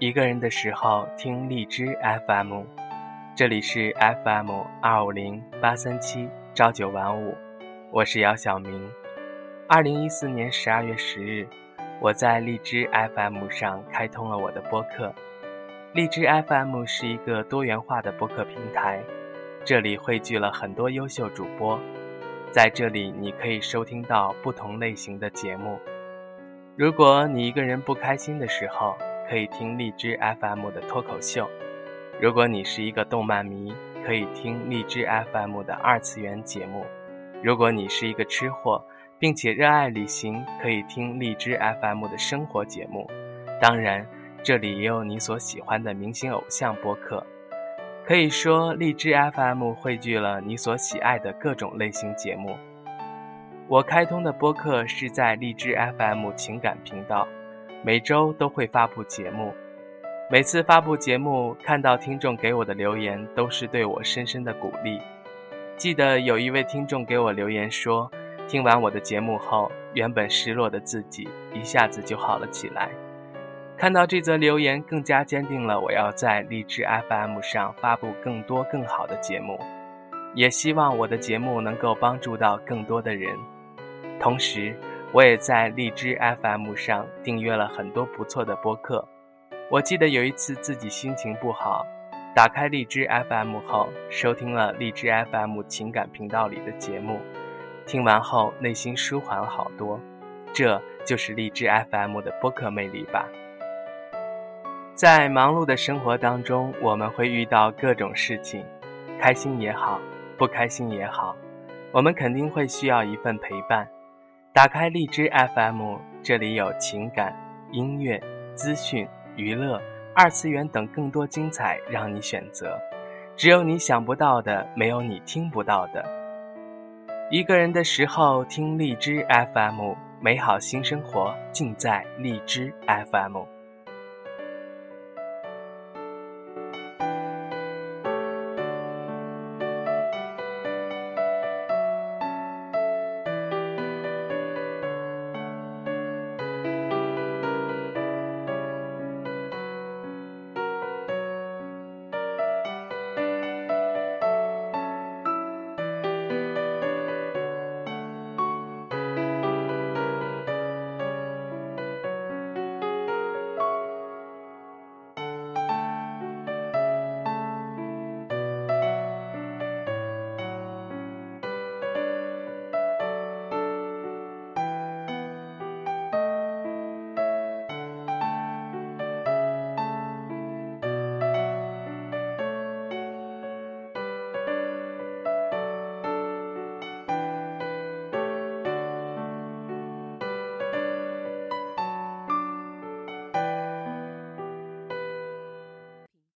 一个人的时候听荔枝 FM，这里是 FM 二五零八三七朝九晚五，我是姚晓明。二零一四年十二月十日，我在荔枝 FM 上开通了我的播客。荔枝 FM 是一个多元化的播客平台，这里汇聚了很多优秀主播，在这里你可以收听到不同类型的节目。如果你一个人不开心的时候，可以听荔枝 FM 的脱口秀；如果你是一个动漫迷，可以听荔枝 FM 的二次元节目；如果你是一个吃货，并且热爱旅行，可以听荔枝 FM 的生活节目。当然，这里也有你所喜欢的明星偶像播客。可以说，荔枝 FM 汇聚了你所喜爱的各种类型节目。我开通的播客是在荔枝 FM 情感频道，每周都会发布节目。每次发布节目，看到听众给我的留言，都是对我深深的鼓励。记得有一位听众给我留言说，听完我的节目后，原本失落的自己一下子就好了起来。看到这则留言，更加坚定了我要在荔枝 FM 上发布更多更好的节目，也希望我的节目能够帮助到更多的人。同时，我也在荔枝 FM 上订阅了很多不错的播客。我记得有一次自己心情不好，打开荔枝 FM 后，收听了荔枝 FM 情感频道里的节目，听完后内心舒缓了好多。这就是荔枝 FM 的播客魅力吧。在忙碌的生活当中，我们会遇到各种事情，开心也好，不开心也好，我们肯定会需要一份陪伴。打开荔枝 FM，这里有情感、音乐、资讯、娱乐、二次元等更多精彩让你选择。只有你想不到的，没有你听不到的。一个人的时候听荔枝 FM，美好新生活尽在荔枝 FM。